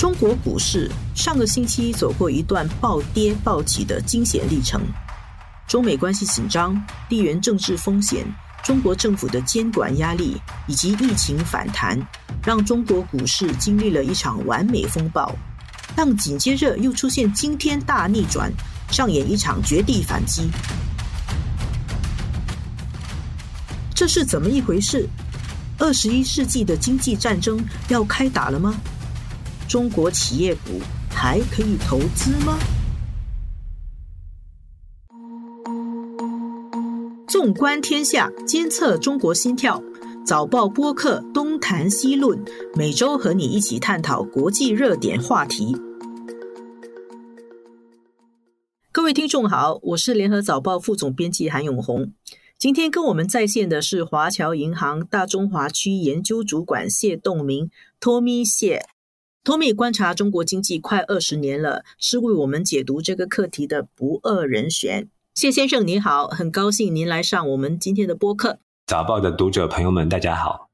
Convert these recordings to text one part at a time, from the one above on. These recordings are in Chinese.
中国股市上个星期走过一段暴跌暴起的惊险历程，中美关系紧张、地缘政治风险、中国政府的监管压力以及疫情反弹，让中国股市经历了一场完美风暴。但紧接着又出现惊天大逆转，上演一场绝地反击。这是怎么一回事？二十一世纪的经济战争要开打了吗？中国企业股还可以投资吗？纵观天下，监测中国心跳，早报播客东谈西论，每周和你一起探讨国际热点话题。各位听众好，我是联合早报副总编辑韩永红。今天跟我们在线的是华侨银行大中华区研究主管谢栋明 （Tommy 谢）。托米观察中国经济快二十年了，是为我们解读这个课题的不二人选。谢先生您好，很高兴您来上我们今天的播客。早报的读者朋友们，大家好。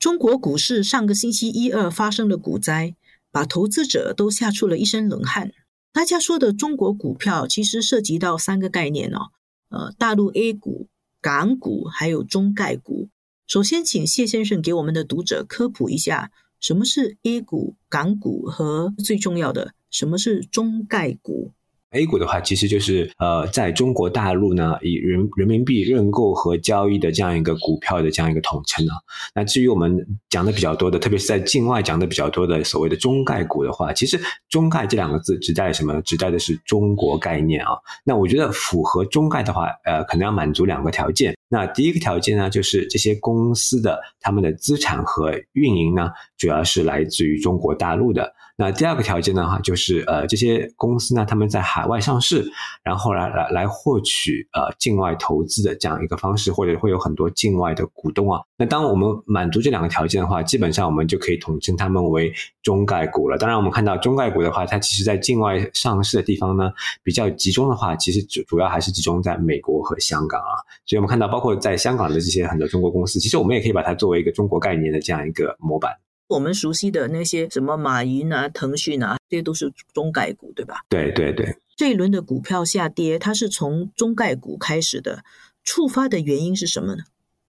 中国股市上个星期一二发生的股灾，把投资者都吓出了一身冷汗。大家说的中国股票，其实涉及到三个概念哦，呃，大陆 A 股、港股还有中概股。首先，请谢先生给我们的读者科普一下。什么是 A 股、港股和最重要的，什么是中概股？？A 股的话，其实就是呃，在中国大陆呢，以人人民币认购和交易的这样一个股票的这样一个统称啊。那至于我们讲的比较多的，特别是在境外讲的比较多的所谓的中概股的话，其实“中概”这两个字指代什么？指代的是中国概念啊。那我觉得符合中概的话，呃，可能要满足两个条件。那第一个条件呢，就是这些公司的他们的资产和运营呢，主要是来自于中国大陆的。那第二个条件的话，就是呃，这些公司呢，他们在海外上市，然后来来来获取呃境外投资的这样一个方式，或者会有很多境外的股东啊。那当我们满足这两个条件的话，基本上我们就可以统称他们为中概股了。当然，我们看到中概股的话，它其实在境外上市的地方呢，比较集中的话，其实主主要还是集中在美国和香港啊。所以我们看到，包括在香港的这些很多中国公司，其实我们也可以把它作为一个中国概念的这样一个模板。我们熟悉的那些什么马云啊、腾讯啊，这些都是中概股，对吧？对对对。这一轮的股票下跌，它是从中概股开始的，触发的原因是什么呢？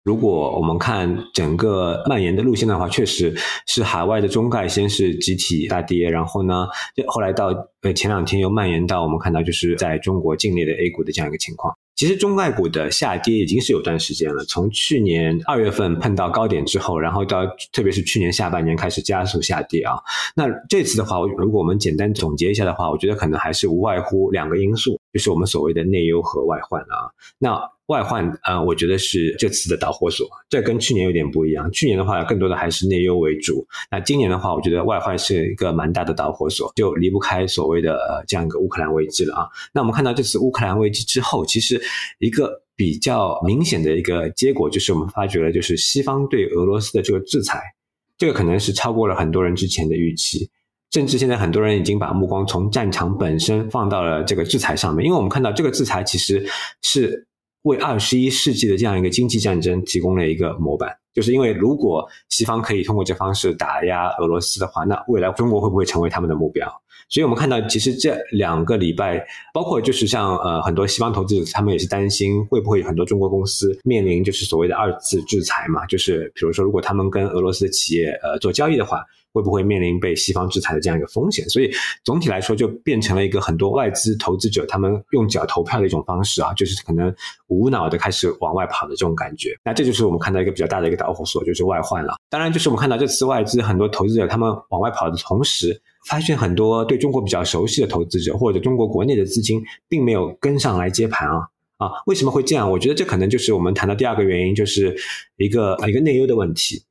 如果我们看整个蔓延的路线的话，确实是海外的中概先是集体大跌，然后呢，后来到呃前两天又蔓延到我们看到就是在中国境内的 A 股的这样一个情况。其实中概股的下跌已经是有段时间了，从去年二月份碰到高点之后，然后到特别是去年下半年开始加速下跌啊。那这次的话，如果我们简单总结一下的话，我觉得可能还是无外乎两个因素，就是我们所谓的内忧和外患啊。那外患啊，我觉得是这次的导火索，这跟去年有点不一样。去年的话，更多的还是内忧为主。那今年的话，我觉得外患是一个蛮大的导火索，就离不开所谓的呃这样一个乌克兰危机了啊。那我们看到这次乌克兰危机之后，其实一个比较明显的一个结果，就是我们发觉了，就是西方对俄罗斯的这个制裁，这个可能是超过了很多人之前的预期，甚至现在很多人已经把目光从战场本身放到了这个制裁上面，因为我们看到这个制裁其实是。为二十一世纪的这样一个经济战争提供了一个模板，就是因为如果西方可以通过这方式打压俄罗斯的话，那未来中国会不会成为他们的目标？所以我们看到，其实这两个礼拜，包括就是像呃很多西方投资者，他们也是担心会不会很多中国公司面临就是所谓的二次制裁嘛，就是比如说如果他们跟俄罗斯的企业呃做交易的话。会不会面临被西方制裁的这样一个风险？所以总体来说，就变成了一个很多外资投资者他们用脚投票的一种方式啊，就是可能无脑的开始往外跑的这种感觉。那这就是我们看到一个比较大的一个导火索，就是外患了。当然，就是我们看到这次外资很多投资者他们往外跑的同时，发现很多对中国比较熟悉的投资者或者中国国内的资金并没有跟上来接盘啊啊！为什么会这样？我觉得这可能就是我们谈到第二个原因，就是一个一个内忧的问题。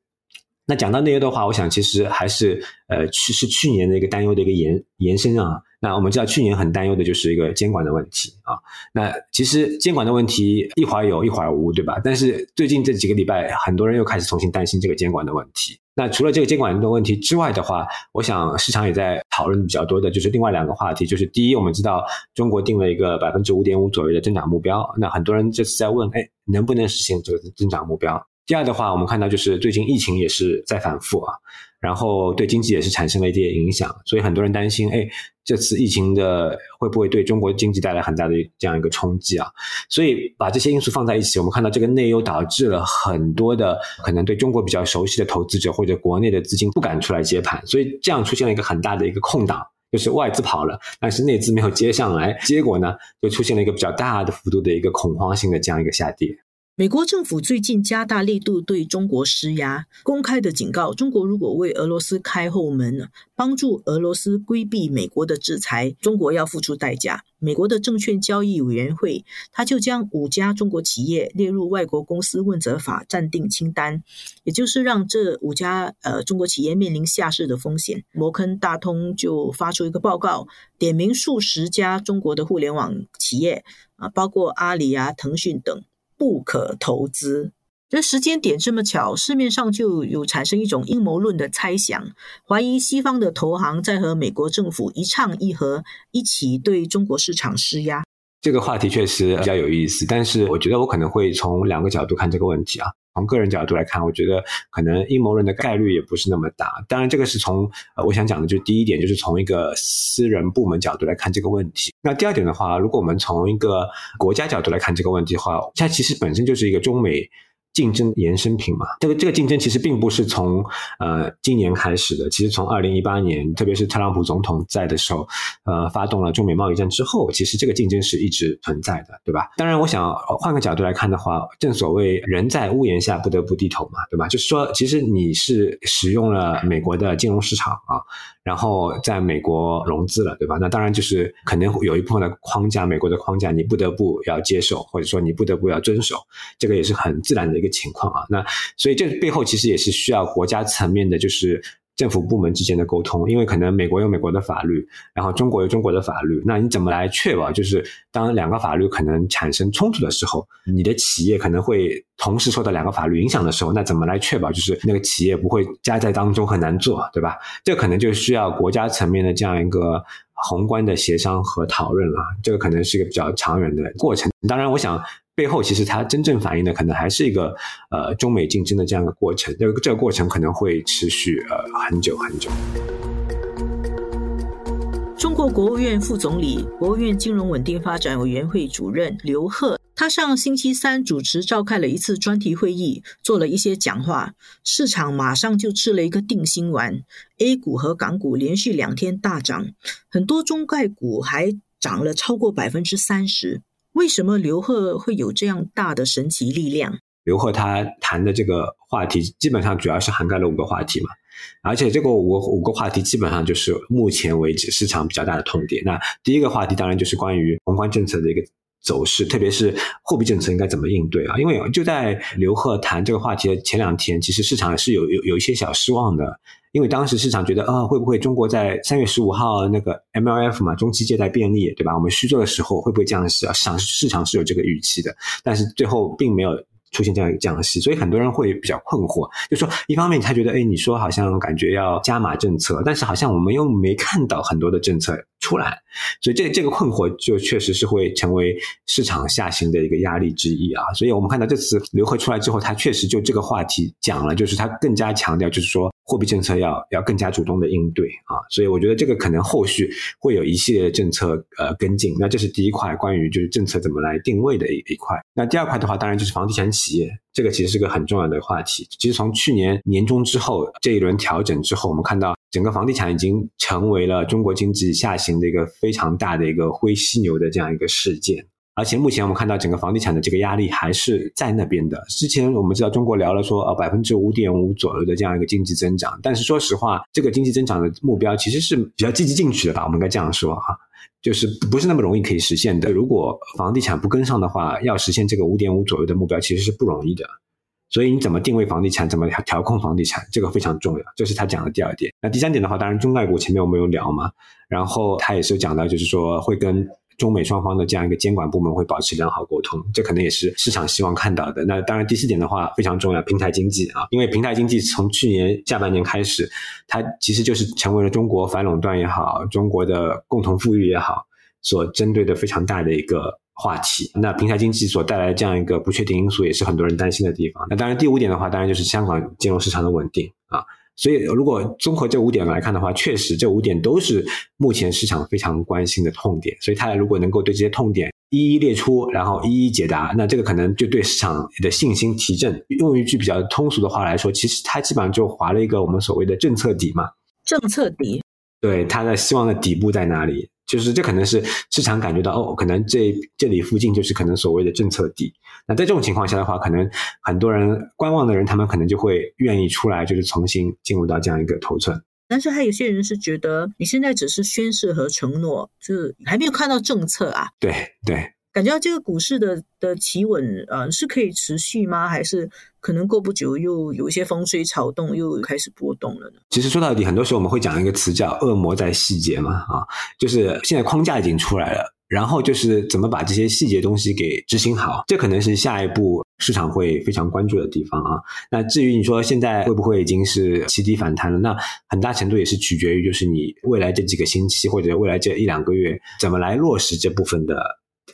那讲到内忧的话，我想其实还是呃去是去年的一个担忧的一个延延伸啊。那我们知道去年很担忧的就是一个监管的问题啊。那其实监管的问题一会儿有一会儿无，对吧？但是最近这几个礼拜，很多人又开始重新担心这个监管的问题。那除了这个监管的问题之外的话，我想市场也在讨论比较多的就是另外两个话题，就是第一，我们知道中国定了一个百分之五点五左右的增长目标，那很多人这次在问，哎，能不能实现这个增长目标？第二的话，我们看到就是最近疫情也是在反复啊，然后对经济也是产生了一些影响，所以很多人担心，哎，这次疫情的会不会对中国经济带来很大的这样一个冲击啊？所以把这些因素放在一起，我们看到这个内忧导致了很多的可能对中国比较熟悉的投资者或者国内的资金不敢出来接盘，所以这样出现了一个很大的一个空档，就是外资跑了，但是内资没有接上来，结果呢，就出现了一个比较大的幅度的一个恐慌性的这样一个下跌。美国政府最近加大力度对中国施压，公开的警告：中国如果为俄罗斯开后门，帮助俄罗斯规避美国的制裁，中国要付出代价。美国的证券交易委员会，他就将五家中国企业列入外国公司问责法暂定清单，也就是让这五家呃中国企业面临下市的风险。摩根大通就发出一个报告，点名数十家中国的互联网企业啊，包括阿里啊、腾讯等。不可投资。这时间点这么巧，市面上就有产生一种阴谋论的猜想，怀疑西方的投行在和美国政府一唱一和，一起对中国市场施压。这个话题确实比较有意思，但是我觉得我可能会从两个角度看这个问题啊。从个人角度来看，我觉得可能阴谋论的概率也不是那么大。当然，这个是从呃，我想讲的就是第一点，就是从一个私人部门角度来看这个问题。那第二点的话，如果我们从一个国家角度来看这个问题的话，它其实本身就是一个中美。竞争衍生品嘛，这个这个竞争其实并不是从呃今年开始的，其实从二零一八年，特别是特朗普总统在的时候，呃，发动了中美贸易战之后，其实这个竞争是一直存在的，对吧？当然，我想换个角度来看的话，正所谓人在屋檐下不得不低头嘛，对吧？就是说，其实你是使用了美国的金融市场啊。然后在美国融资了，对吧？那当然就是可能有一部分的框架，美国的框架你不得不要接受，或者说你不得不要遵守，这个也是很自然的一个情况啊。那所以这背后其实也是需要国家层面的，就是。政府部门之间的沟通，因为可能美国有美国的法律，然后中国有中国的法律，那你怎么来确保，就是当两个法律可能产生冲突的时候，你的企业可能会同时受到两个法律影响的时候，那怎么来确保，就是那个企业不会夹在当中很难做，对吧？这可能就需要国家层面的这样一个宏观的协商和讨论了，这个可能是一个比较长远的过程。当然，我想。背后其实它真正反映的可能还是一个呃中美竞争的这样一个过程，这个这个过程可能会持续呃很久很久。中国国务院副总理、国务院金融稳定发展委员会主任刘鹤，他上星期三主持召开了一次专题会议，做了一些讲话，市场马上就吃了一个定心丸，A 股和港股连续两天大涨，很多中概股还涨了超过百分之三十。为什么刘贺会有这样大的神奇力量？刘贺他谈的这个话题，基本上主要是涵盖了五个话题嘛，而且这个五个五个话题基本上就是目前为止市场比较大的痛点。那第一个话题当然就是关于宏观政策的一个走势，特别是货币政策应该怎么应对啊？因为就在刘贺谈这个话题的前两天，其实市场是有有有一些小失望的。因为当时市场觉得啊，会不会中国在三月十五号那个 MLF 嘛，中期借贷便利，对吧？我们虚做的时候会不会降息啊？市场市场是有这个预期的，但是最后并没有出现这样一个降息，所以很多人会比较困惑，就说一方面他觉得，哎，你说好像感觉要加码政策，但是好像我们又没看到很多的政策出来，所以这这个困惑就确实是会成为市场下行的一个压力之一啊。所以我们看到这次刘贺出来之后，他确实就这个话题讲了，就是他更加强调，就是说。货币政策要要更加主动的应对啊，所以我觉得这个可能后续会有一系列政策呃跟进。那这是第一块关于就是政策怎么来定位的一一块。那第二块的话，当然就是房地产企业，这个其实是个很重要的话题。其实从去年年中之后这一轮调整之后，我们看到整个房地产已经成为了中国经济下行的一个非常大的一个灰犀牛的这样一个事件。而且目前我们看到整个房地产的这个压力还是在那边的。之前我们知道中国聊了说呃百分之五点五左右的这样一个经济增长，但是说实话，这个经济增长的目标其实是比较积极进取的吧？我们该这样说哈，就是不是那么容易可以实现的。如果房地产不跟上的话，要实现这个五点五左右的目标其实是不容易的。所以你怎么定位房地产，怎么调控房地产，这个非常重要。这是他讲的第二点。那第三点的话，当然中概股前面我们有聊嘛，然后他也是讲到，就是说会跟。中美双方的这样一个监管部门会保持良好沟通，这可能也是市场希望看到的。那当然，第四点的话非常重要，平台经济啊，因为平台经济从去年下半年开始，它其实就是成为了中国反垄断也好，中国的共同富裕也好，所针对的非常大的一个话题。那平台经济所带来的这样一个不确定因素，也是很多人担心的地方。那当然，第五点的话，当然就是香港金融市场的稳定啊。所以如果综合这五点来看的话，确实这五点都是目前市场非常关心的痛点。所以他如果能够对这些痛点一一列出，然后一一解答，那这个可能就对市场的信心提振。用一句比较通俗的话来说，其实它基本上就划了一个我们所谓的政策底嘛。政策底，对它的希望的底部在哪里？就是这可能是市场感觉到哦，可能这这里附近就是可能所谓的政策底。那在这种情况下的话，可能很多人观望的人，他们可能就会愿意出来，就是重新进入到这样一个头寸。但是还有些人是觉得，你现在只是宣誓和承诺，就是还没有看到政策啊。对对。感觉到这个股市的的企稳，呃，是可以持续吗？还是可能过不久又有一些风吹草动，又开始波动了呢？其实说到底，很多时候我们会讲一个词叫“恶魔在细节”嘛，啊，就是现在框架已经出来了，然后就是怎么把这些细节东西给执行好，这可能是下一步市场会非常关注的地方啊。那至于你说现在会不会已经是起底反弹了？那很大程度也是取决于就是你未来这几个星期或者未来这一两个月怎么来落实这部分的。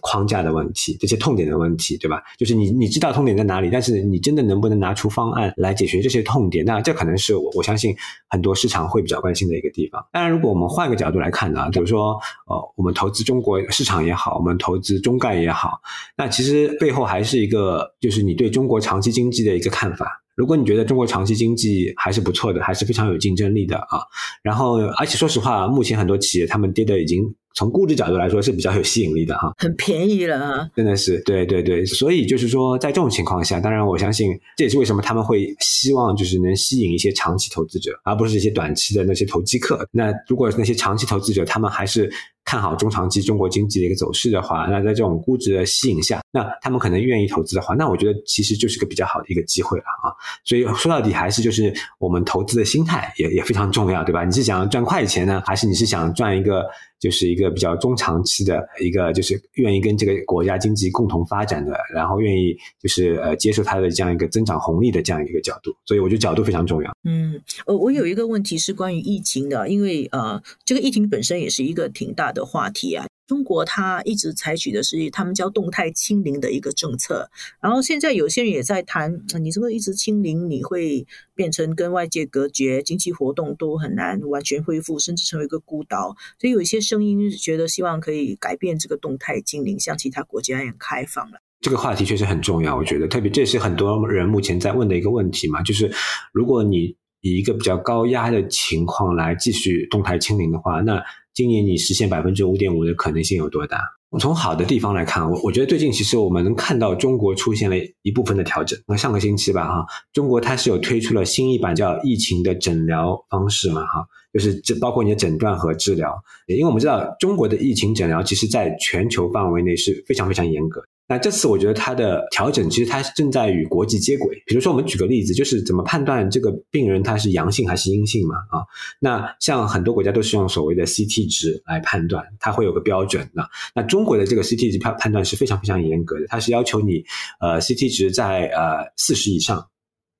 框架的问题，这些痛点的问题，对吧？就是你你知道痛点在哪里，但是你真的能不能拿出方案来解决这些痛点？那这可能是我我相信很多市场会比较关心的一个地方。当然，如果我们换个角度来看呢，比如说呃，我们投资中国市场也好，我们投资中概也好，那其实背后还是一个就是你对中国长期经济的一个看法。如果你觉得中国长期经济还是不错的，还是非常有竞争力的啊，然后而且说实话，目前很多企业他们跌的已经从估值角度来说是比较有吸引力的哈，很便宜了啊，真的是对对对，所以就是说在这种情况下，当然我相信这也是为什么他们会希望就是能吸引一些长期投资者，而不是一些短期的那些投机客。那如果那些长期投资者他们还是。看好中长期中国经济的一个走势的话，那在这种估值的吸引下，那他们可能愿意投资的话，那我觉得其实就是个比较好的一个机会了啊。所以说到底还是就是我们投资的心态也也非常重要，对吧？你是想赚快钱呢，还是你是想赚一个？就是一个比较中长期的一个，就是愿意跟这个国家经济共同发展的，然后愿意就是呃接受它的这样一个增长红利的这样一个角度，所以我觉得角度非常重要。嗯，呃，我有一个问题是关于疫情的，因为呃，这个疫情本身也是一个挺大的话题啊。中国它一直采取的是他们叫动态清零的一个政策，然后现在有些人也在谈，你这个一直清零，你会变成跟外界隔绝，经济活动都很难完全恢复，甚至成为一个孤岛。所以有一些声音觉得希望可以改变这个动态清零，像其他国家一样开放了。这个话题确实很重要，我觉得特别这是很多人目前在问的一个问题嘛，就是如果你以一个比较高压的情况来继续动态清零的话，那今年你实现百分之五点五的可能性有多大？从好的地方来看，我我觉得最近其实我们能看到中国出现了一部分的调整。那上个星期吧，哈，中国它是有推出了新一版叫疫情的诊疗方式嘛，哈，就是这包括你的诊断和治疗。因为我们知道中国的疫情诊疗其实在全球范围内是非常非常严格。那这次我觉得它的调整其实它正在与国际接轨。比如说，我们举个例子，就是怎么判断这个病人他是阳性还是阴性嘛？啊，那像很多国家都是用所谓的 CT 值来判断，它会有个标准的。那中国的这个 CT 值判判断是非常非常严格的，它是要求你呃 CT 值在呃四十以上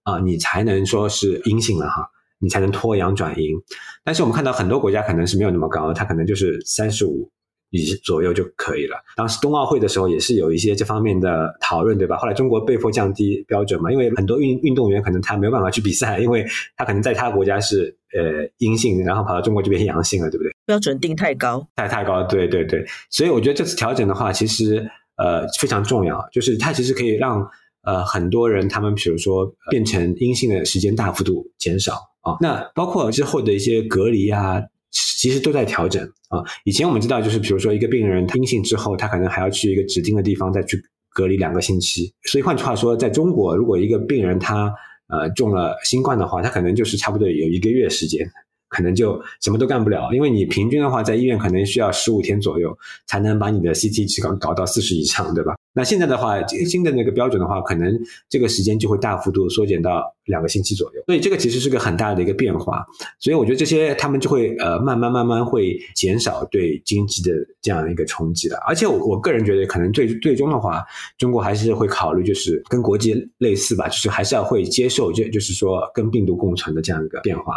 啊，你才能说是阴性了哈，你才能脱阳转阴。但是我们看到很多国家可能是没有那么高，它可能就是三十五。以左右就可以了。当时冬奥会的时候也是有一些这方面的讨论，对吧？后来中国被迫降低标准嘛，因为很多运运动员可能他没有办法去比赛，因为他可能在他国家是呃阴性，然后跑到中国这边阳性了，对不对？标准定太高，太太高，对对对。所以我觉得这次调整的话，其实呃非常重要，就是它其实可以让呃很多人他们比如说变成阴性的时间大幅度减少啊。那包括之后的一些隔离啊。其实都在调整啊！以前我们知道，就是比如说一个病人阴性之后，他可能还要去一个指定的地方再去隔离两个星期。所以换句话说，在中国，如果一个病人他呃中了新冠的话，他可能就是差不多有一个月时间。可能就什么都干不了，因为你平均的话，在医院可能需要十五天左右才能把你的 CT 值搞搞到四十以上，对吧？那现在的话，新的那个标准的话，可能这个时间就会大幅度缩减到两个星期左右。所以这个其实是个很大的一个变化。所以我觉得这些他们就会呃慢慢慢慢会减少对经济的这样一个冲击的。而且我我个人觉得，可能最最终的话，中国还是会考虑就是跟国际类似吧，就是还是要会接受，就就是说跟病毒共存的这样一个变化。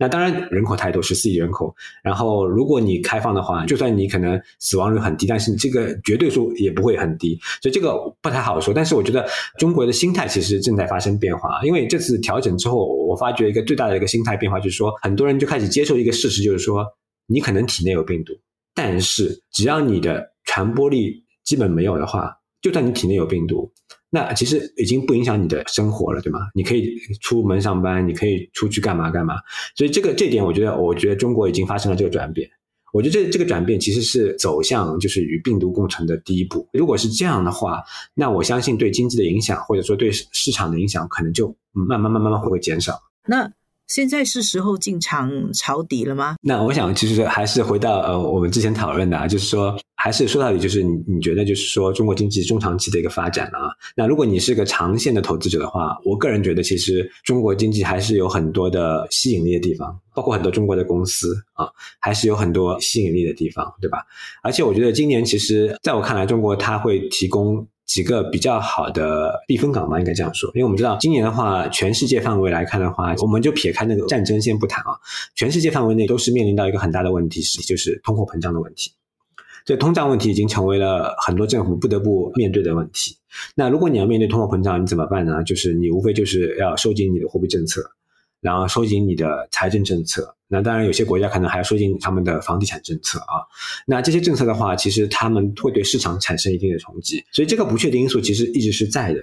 那当然人口太多，十四亿人口，然后如果你开放的话，就算你可能死亡率很低，但是这个绝对数也不会很低，所以这个不太好说。但是我觉得中国的心态其实正在发生变化，因为这次调整之后，我发觉一个最大的一个心态变化就是说，很多人就开始接受一个事实，就是说你可能体内有病毒，但是只要你的传播力基本没有的话，就算你体内有病毒。那其实已经不影响你的生活了，对吗？你可以出门上班，你可以出去干嘛干嘛。所以这个这点，我觉得，我觉得中国已经发生了这个转变。我觉得这这个转变其实是走向就是与病毒共存的第一步。如果是这样的话，那我相信对经济的影响，或者说对市场的影响，可能就慢慢慢慢慢会会减少。那。现在是时候进场抄底了吗？那我想，其实还是回到呃，我们之前讨论的，啊，就是说，还是说到底，就是你你觉得，就是说，中国经济中长期的一个发展啊。那如果你是个长线的投资者的话，我个人觉得，其实中国经济还是有很多的吸引力的地方，包括很多中国的公司啊，还是有很多吸引力的地方，对吧？而且我觉得今年，其实在我看来，中国它会提供。几个比较好的避风港吧，应该这样说，因为我们知道今年的话，全世界范围来看的话，我们就撇开那个战争先不谈啊，全世界范围内都是面临到一个很大的问题，是就是通货膨胀的问题。这通胀问题已经成为了很多政府不得不面对的问题。那如果你要面对通货膨胀，你怎么办呢？就是你无非就是要收紧你的货币政策。然后收紧你的财政政策，那当然有些国家可能还要收紧他们的房地产政策啊。那这些政策的话，其实他们会对市场产生一定的冲击，所以这个不确定因素其实一直是在的。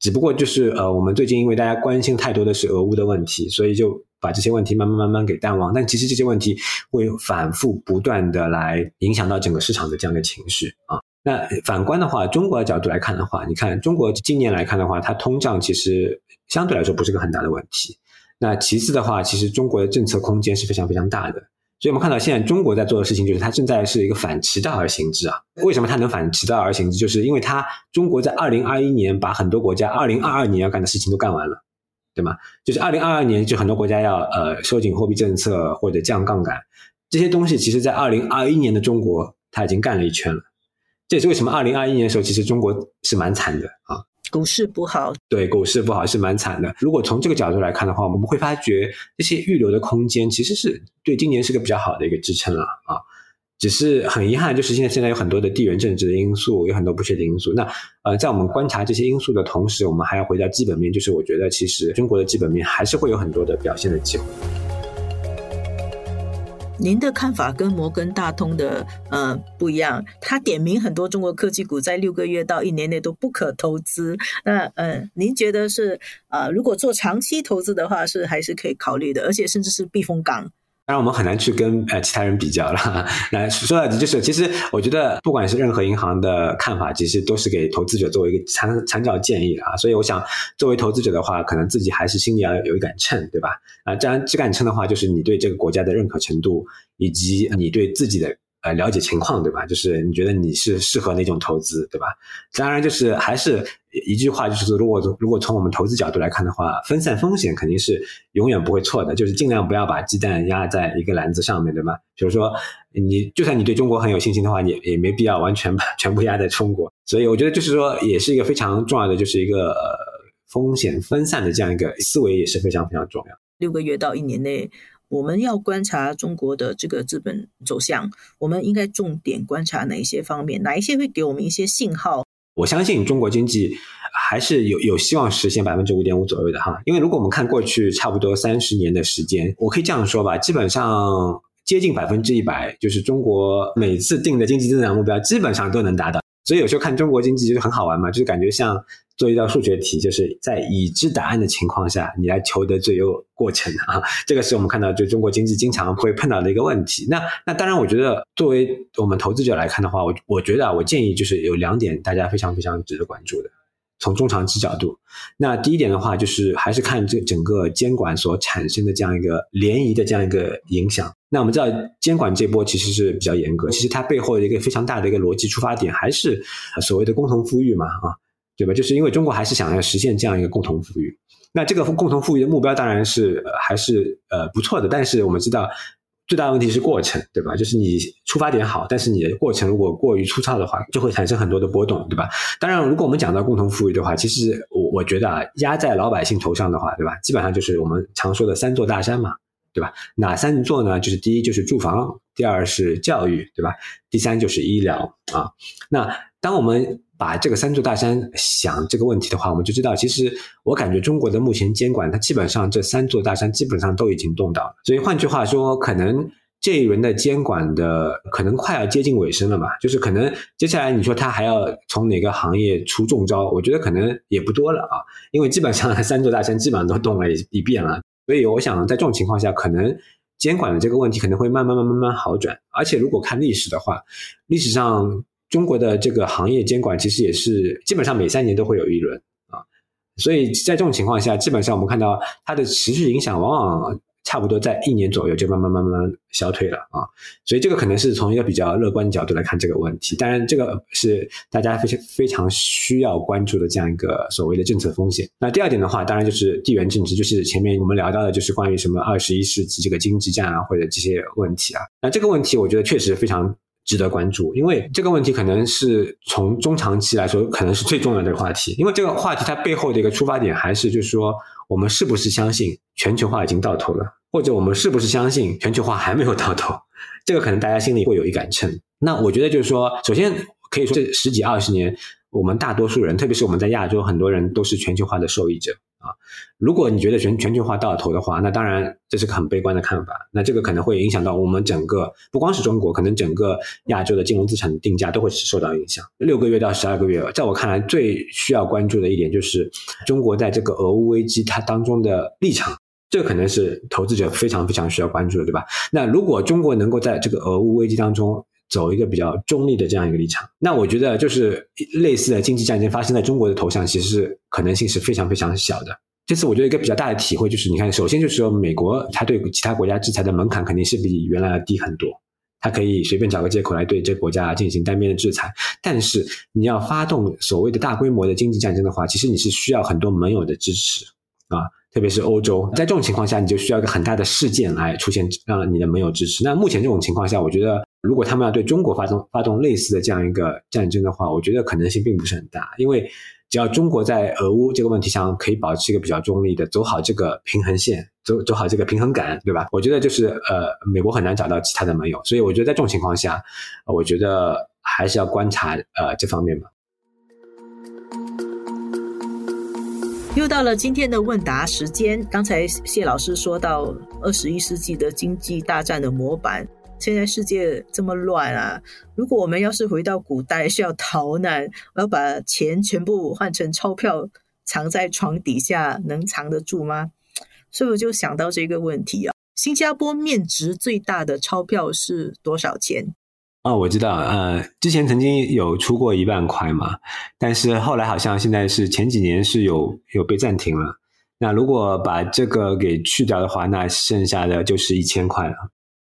只不过就是呃，我们最近因为大家关心太多的是俄乌的问题，所以就把这些问题慢慢慢慢给淡忘。但其实这些问题会反复不断的来影响到整个市场的这样的情绪啊。那反观的话，中国的角度来看的话，你看中国今年来看的话，它通胀其实相对来说不是个很大的问题。那其次的话，其实中国的政策空间是非常非常大的，所以我们看到现在中国在做的事情，就是它正在是一个反其道而行之啊。为什么它能反其道而行之？就是因为它中国在二零二一年把很多国家二零二二年要干的事情都干完了，对吗？就是二零二二年就很多国家要呃收紧货币政策或者降杠杆，这些东西其实在二零二一年的中国它已经干了一圈了。这也是为什么二零二一年的时候，其实中国是蛮惨的啊。股市不好，对，股市不好是蛮惨的。如果从这个角度来看的话，我们会发觉这些预留的空间其实是对今年是个比较好的一个支撑了啊。只是很遗憾，就是现在现在有很多的地缘政治的因素，有很多不确定因素。那呃，在我们观察这些因素的同时，我们还要回到基本面，就是我觉得其实中国的基本面还是会有很多的表现的机会。您的看法跟摩根大通的呃不一样，他点名很多中国科技股在六个月到一年内都不可投资。那呃，您觉得是呃，如果做长期投资的话，是还是可以考虑的，而且甚至是避风港。当然，我们很难去跟呃其他人比较了。来说到底，就是其实我觉得，不管是任何银行的看法，其实都是给投资者作为一个参参照建议啊。所以，我想作为投资者的话，可能自己还是心里要有一杆秤，对吧？啊，这样这杆秤的话，就是你对这个国家的认可程度，以及你对自己的。呃，了解情况对吧？就是你觉得你是适合哪种投资对吧？当然，就是还是一句话，就是如果如果从我们投资角度来看的话，分散风险肯定是永远不会错的。就是尽量不要把鸡蛋压在一个篮子上面对吧？就是说，你就算你对中国很有信心的话，也也没必要完全把 全部压在中国。所以我觉得就是说，也是一个非常重要的，就是一个风险分散的这样一个思维也是非常非常重要。六个月到一年内。我们要观察中国的这个资本走向，我们应该重点观察哪一些方面？哪一些会给我们一些信号？我相信中国经济还是有有希望实现百分之五点五左右的哈。因为如果我们看过去差不多三十年的时间，我可以这样说吧，基本上接近百分之一百，就是中国每次定的经济增长目标基本上都能达到。所以有时候看中国经济就是很好玩嘛，就是感觉像。做一道数学题，就是在已知答案的情况下，你来求得最优过程啊。这个是我们看到就中国经济经常会碰到的一个问题。那那当然，我觉得作为我们投资者来看的话，我我觉得啊，我建议就是有两点大家非常非常值得关注的。从中长期角度，那第一点的话，就是还是看这整个监管所产生的这样一个涟漪的这样一个影响。那我们知道，监管这波其实是比较严格，其实它背后的一个非常大的一个逻辑出发点，还是所谓的共同富裕嘛啊。对吧？就是因为中国还是想要实现这样一个共同富裕，那这个共同富裕的目标当然是还是呃不错的，但是我们知道最大的问题是过程，对吧？就是你出发点好，但是你的过程如果过于粗糙的话，就会产生很多的波动，对吧？当然，如果我们讲到共同富裕的话，其实我我觉得啊，压在老百姓头上的话，对吧？基本上就是我们常说的三座大山嘛，对吧？哪三座呢？就是第一就是住房，第二是教育，对吧？第三就是医疗啊。那当我们把这个三座大山想这个问题的话，我们就知道，其实我感觉中国的目前监管，它基本上这三座大山基本上都已经动到了。所以换句话说，可能这一轮的监管的可能快要接近尾声了嘛，就是可能接下来你说它还要从哪个行业出重招，我觉得可能也不多了啊，因为基本上 三座大山基本上都动了一遍了。所以我想，在这种情况下，可能监管的这个问题可能会慢慢、慢慢、慢慢好转。而且，如果看历史的话，历史上中国的这个行业监管其实也是基本上每三年都会有一轮啊。所以在这种情况下，基本上我们看到它的持续影响，往往。差不多在一年左右就慢慢慢慢消退了啊，所以这个可能是从一个比较乐观角度来看这个问题。当然，这个是大家非常非常需要关注的这样一个所谓的政策风险。那第二点的话，当然就是地缘政治，就是前面我们聊到的，就是关于什么二十一世纪这个经济战啊，或者这些问题啊。那这个问题，我觉得确实非常值得关注，因为这个问题可能是从中长期来说，可能是最重要的一个话题。因为这个话题它背后的一个出发点，还是就是说，我们是不是相信全球化已经到头了？或者我们是不是相信全球化还没有到头？这个可能大家心里会有一杆秤。那我觉得就是说，首先可以说这十几二十年，我们大多数人，特别是我们在亚洲，很多人都是全球化的受益者啊。如果你觉得全全球化到头的话，那当然这是个很悲观的看法。那这个可能会影响到我们整个，不光是中国，可能整个亚洲的金融资产定价都会受到影响。六个月到十二个月，在我看来最需要关注的一点就是中国在这个俄乌危机它当中的立场。这可能是投资者非常非常需要关注的，对吧？那如果中国能够在这个俄乌危机当中走一个比较中立的这样一个立场，那我觉得就是类似的经济战争发生在中国的头上，其实可能性是非常非常小的。这次我觉得一个比较大的体会就是，你看，首先就是说，美国它对其他国家制裁的门槛肯定是比原来要低很多，它可以随便找个借口来对这国家进行单边的制裁。但是你要发动所谓的大规模的经济战争的话，其实你是需要很多盟友的支持啊。特别是欧洲，在这种情况下，你就需要一个很大的事件来出现，让你的盟友支持。那目前这种情况下，我觉得如果他们要对中国发动发动类似的这样一个战争的话，我觉得可能性并不是很大。因为只要中国在俄乌这个问题上可以保持一个比较中立的，走好这个平衡线，走走好这个平衡感，对吧？我觉得就是呃，美国很难找到其他的盟友。所以我觉得在这种情况下，我觉得还是要观察呃这方面吧。又到了今天的问答时间。刚才谢老师说到二十一世纪的经济大战的模板，现在世界这么乱啊！如果我们要是回到古代，需要逃难，我要把钱全部换成钞票，藏在床底下，能藏得住吗？所以我就想到这个问题啊。新加坡面值最大的钞票是多少钱？哦，我知道，呃，之前曾经有出过一万块嘛，但是后来好像现在是前几年是有有被暂停了。那如果把这个给去掉的话，那剩下的就是一千块了。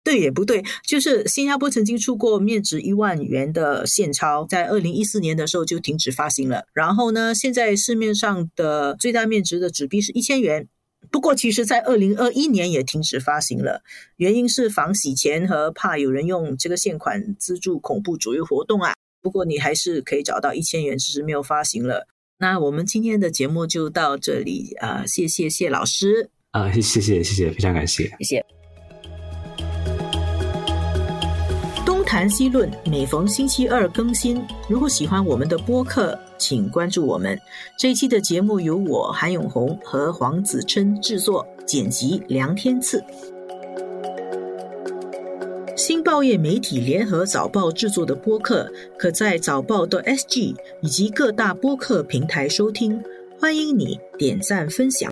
对也不对，就是新加坡曾经出过面值一万元的现钞，在二零一四年的时候就停止发行了。然后呢，现在市面上的最大面值的纸币是一千元。不过，其实，在二零二一年也停止发行了，原因是防洗钱和怕有人用这个现款资助恐怖主义活动啊。不过，你还是可以找到一千元，只是没有发行了。那我们今天的节目就到这里啊，谢谢谢老师啊，谢谢谢谢，非常感谢，谢谢。谈西论，每逢星期二更新。如果喜欢我们的播客，请关注我们。这一期的节目由我韩永红和黄子琛制作、剪辑，梁天赐。新报业媒体联合早报制作的播客，可在早报的 SG 以及各大播客平台收听。欢迎你点赞分享。